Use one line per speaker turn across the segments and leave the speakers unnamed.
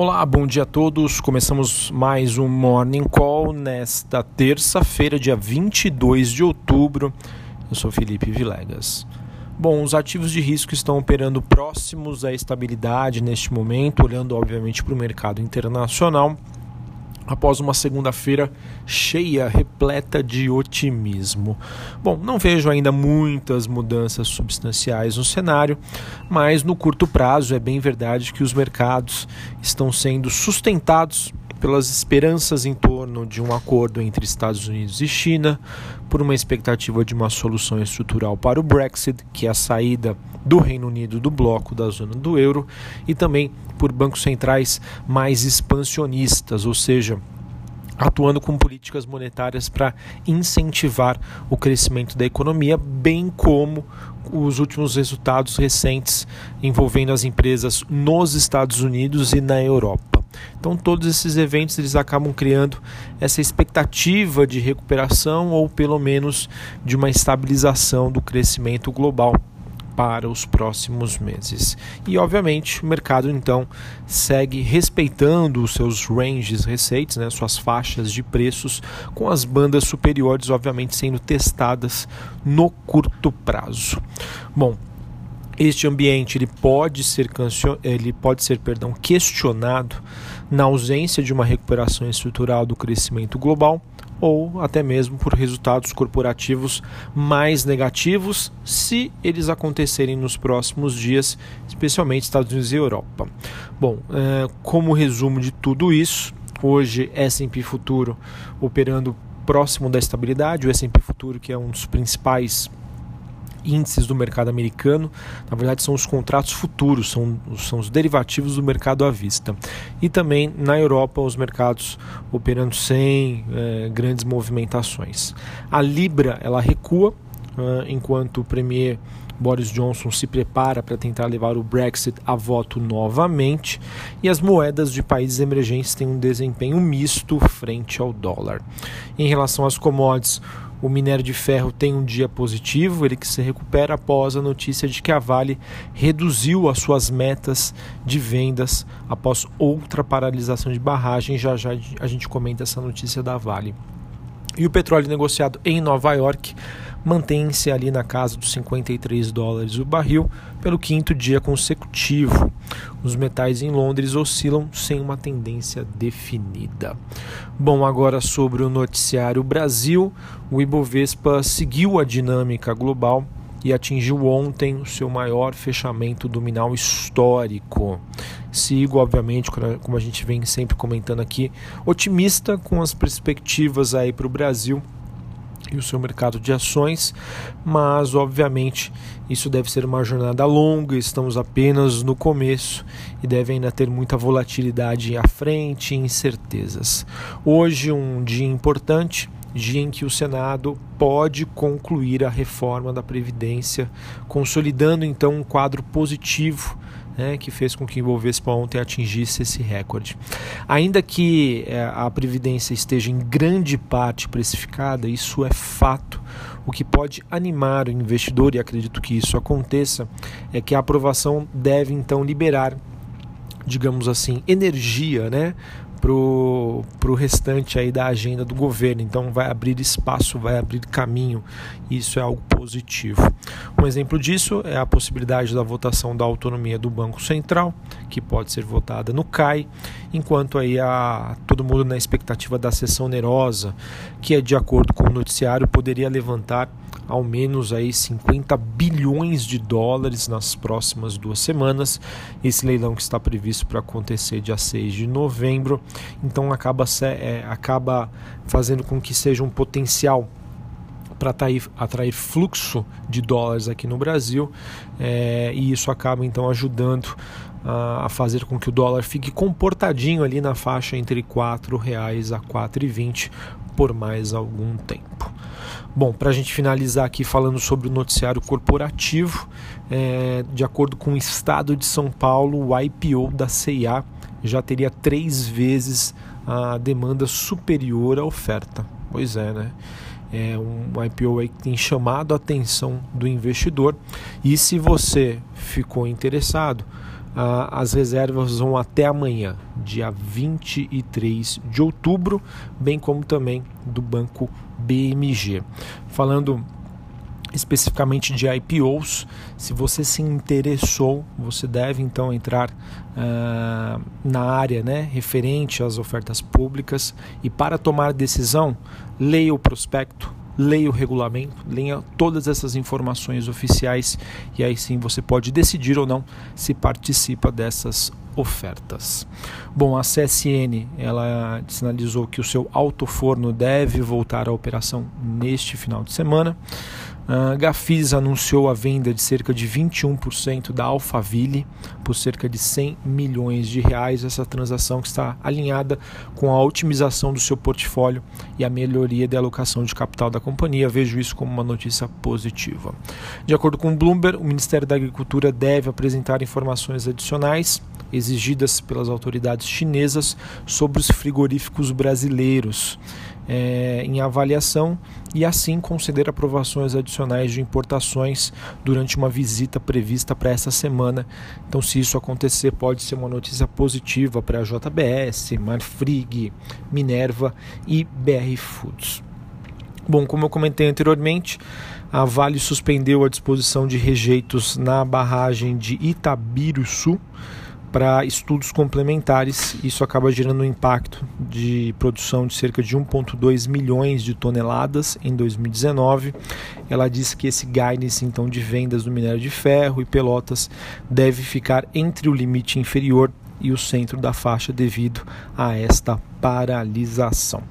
Olá, bom dia a todos. Começamos mais um Morning Call nesta terça-feira, dia 22 de outubro. Eu sou Felipe Vilegas. Bom, os ativos de risco estão operando próximos à estabilidade neste momento, olhando obviamente para o mercado internacional após uma segunda-feira cheia, repleta de otimismo. Bom, não vejo ainda muitas mudanças substanciais no cenário, mas no curto prazo é bem verdade que os mercados estão sendo sustentados pelas esperanças em torno de um acordo entre Estados Unidos e China, por uma expectativa de uma solução estrutural para o Brexit, que é a saída do Reino Unido do bloco da zona do euro, e também por bancos centrais mais expansionistas, ou seja, atuando com políticas monetárias para incentivar o crescimento da economia, bem como os últimos resultados recentes envolvendo as empresas nos Estados Unidos e na Europa. Então todos esses eventos eles acabam criando essa expectativa de recuperação ou pelo menos de uma estabilização do crescimento global para os próximos meses. E obviamente o mercado então segue respeitando os seus ranges receitos, né, suas faixas de preços, com as bandas superiores obviamente sendo testadas no curto prazo. Bom, este ambiente ele pode ser ele pode ser perdão questionado na ausência de uma recuperação estrutural do crescimento global ou até mesmo por resultados corporativos mais negativos, se eles acontecerem nos próximos dias, especialmente Estados Unidos e Europa. Bom, é, como resumo de tudo isso, hoje S&P Futuro operando próximo da estabilidade, o S&P Futuro que é um dos principais índices do mercado americano, na verdade são os contratos futuros, são, são os derivativos do mercado à vista. E também na Europa, os mercados operando sem é, grandes movimentações. A Libra ela recua, uh, enquanto o Premier Boris Johnson se prepara para tentar levar o Brexit a voto novamente e as moedas de países emergentes têm um desempenho misto frente ao dólar. Em relação às commodities, o minério de ferro tem um dia positivo, ele que se recupera após a notícia de que a Vale reduziu as suas metas de vendas após outra paralisação de barragem. Já já a gente comenta essa notícia da Vale. E o petróleo negociado em Nova York mantém-se ali na casa dos 53 dólares o barril pelo quinto dia consecutivo. Os metais em Londres oscilam sem uma tendência definida. Bom, agora sobre o noticiário Brasil, o Ibovespa seguiu a dinâmica global e atingiu ontem o seu maior fechamento dominal histórico. Sigo, obviamente, como a gente vem sempre comentando aqui, otimista com as perspectivas aí para o Brasil e o seu mercado de ações, mas obviamente isso deve ser uma jornada longa, estamos apenas no começo e deve ainda ter muita volatilidade à frente e incertezas. Hoje um dia importante, dia em que o Senado pode concluir a reforma da Previdência, consolidando então um quadro positivo né, que fez com que o Ibovespa ontem atingisse esse recorde. Ainda que é, a Previdência esteja em grande parte precificada, isso é fato. O que pode animar o investidor, e acredito que isso aconteça, é que a aprovação deve então liberar digamos assim, energia né, pro, pro restante aí da agenda do governo. Então vai abrir espaço, vai abrir caminho. Isso é algo positivo. Um exemplo disso é a possibilidade da votação da autonomia do Banco Central, que pode ser votada no CAI, enquanto aí a todo mundo na expectativa da sessão onerosa, que é de acordo com o noticiário poderia levantar ao menos aí 50 bilhões de dólares nas próximas duas semanas. Esse leilão que está previsto para acontecer dia 6 de novembro, então acaba, é, acaba fazendo com que seja um potencial para atrair, atrair, fluxo de dólares aqui no Brasil é, e isso acaba então ajudando a, a, fazer com que o dólar fique comportadinho ali na faixa entre R$ 4,00 a R$ 4,20 por mais algum tempo. Bom, para a gente finalizar aqui falando sobre o noticiário corporativo, é, de acordo com o Estado de São Paulo, o IPO da CIA já teria três vezes a demanda superior à oferta. Pois é, né? É um IPO aí que tem chamado a atenção do investidor. E se você ficou interessado, as reservas vão até amanhã, dia 23 de outubro, bem como também do Banco BMG. Falando especificamente de IPOs. Se você se interessou, você deve então entrar uh, na área né, referente às ofertas públicas e para tomar decisão, leia o prospecto, leia o regulamento, leia todas essas informações oficiais e aí sim você pode decidir ou não se participa dessas ofertas. Bom, a CSN ela sinalizou que o seu autoforno deve voltar à operação neste final de semana. A Gafisa anunciou a venda de cerca de 21% da Alphaville por cerca de 100 milhões de reais. Essa transação que está alinhada com a otimização do seu portfólio e a melhoria da alocação de capital da companhia. Vejo isso como uma notícia positiva. De acordo com o Bloomberg, o Ministério da Agricultura deve apresentar informações adicionais exigidas pelas autoridades chinesas sobre os frigoríficos brasileiros é, em avaliação e assim conceder aprovações adicionais de importações durante uma visita prevista para essa semana. Então, se isso acontecer, pode ser uma notícia positiva para a JBS, Marfrig, Minerva e BR Foods. Bom, como eu comentei anteriormente, a Vale suspendeu a disposição de rejeitos na barragem de Itabiruçu para estudos complementares. Isso acaba gerando um impacto de produção de cerca de 1,2 milhões de toneladas em 2019. Ela diz que esse guidance então de vendas do minério de ferro e pelotas deve ficar entre o limite inferior e o centro da faixa devido a esta paralisação.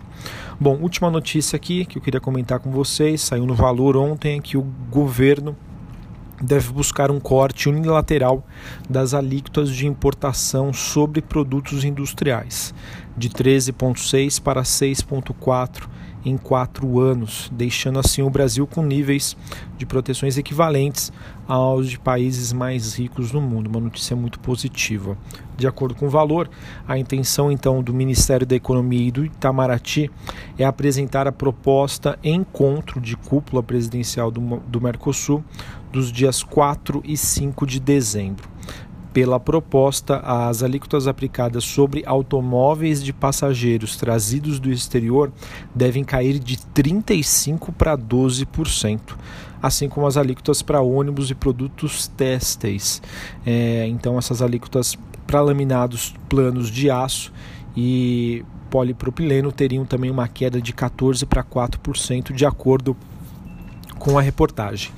Bom, última notícia aqui que eu queria comentar com vocês, saiu no Valor ontem que o governo deve buscar um corte unilateral das alíquotas de importação sobre produtos industriais, de 13,6% para 6,4% em quatro anos, deixando assim o Brasil com níveis de proteções equivalentes aos de países mais ricos do mundo. Uma notícia muito positiva. De acordo com o valor, a intenção então do Ministério da Economia e do Itamaraty é apresentar a proposta encontro de cúpula presidencial do, do Mercosul dos dias 4 e 5 de dezembro. Pela proposta, as alíquotas aplicadas sobre automóveis de passageiros trazidos do exterior devem cair de 35% para 12%, assim como as alíquotas para ônibus e produtos têxteis. É, então, essas alíquotas para laminados planos de aço e polipropileno teriam também uma queda de 14% para 4%, de acordo com a reportagem.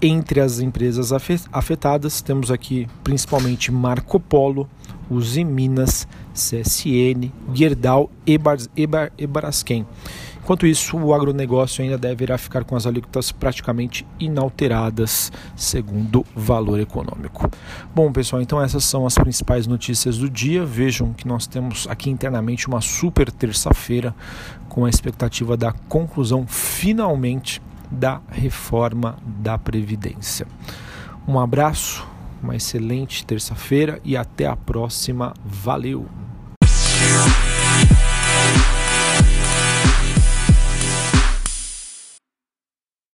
Entre as empresas afetadas, temos aqui principalmente Marco Polo, Uzi Minas, CSN, Gerdau e, Bar Braskem. Enquanto isso, o agronegócio ainda deverá ficar com as alíquotas praticamente inalteradas, segundo valor econômico. Bom, pessoal, então essas são as principais notícias do dia. Vejam que nós temos aqui internamente uma super terça-feira, com a expectativa da conclusão finalmente da reforma da Previdência. Um abraço, uma excelente terça-feira e até a próxima. Valeu!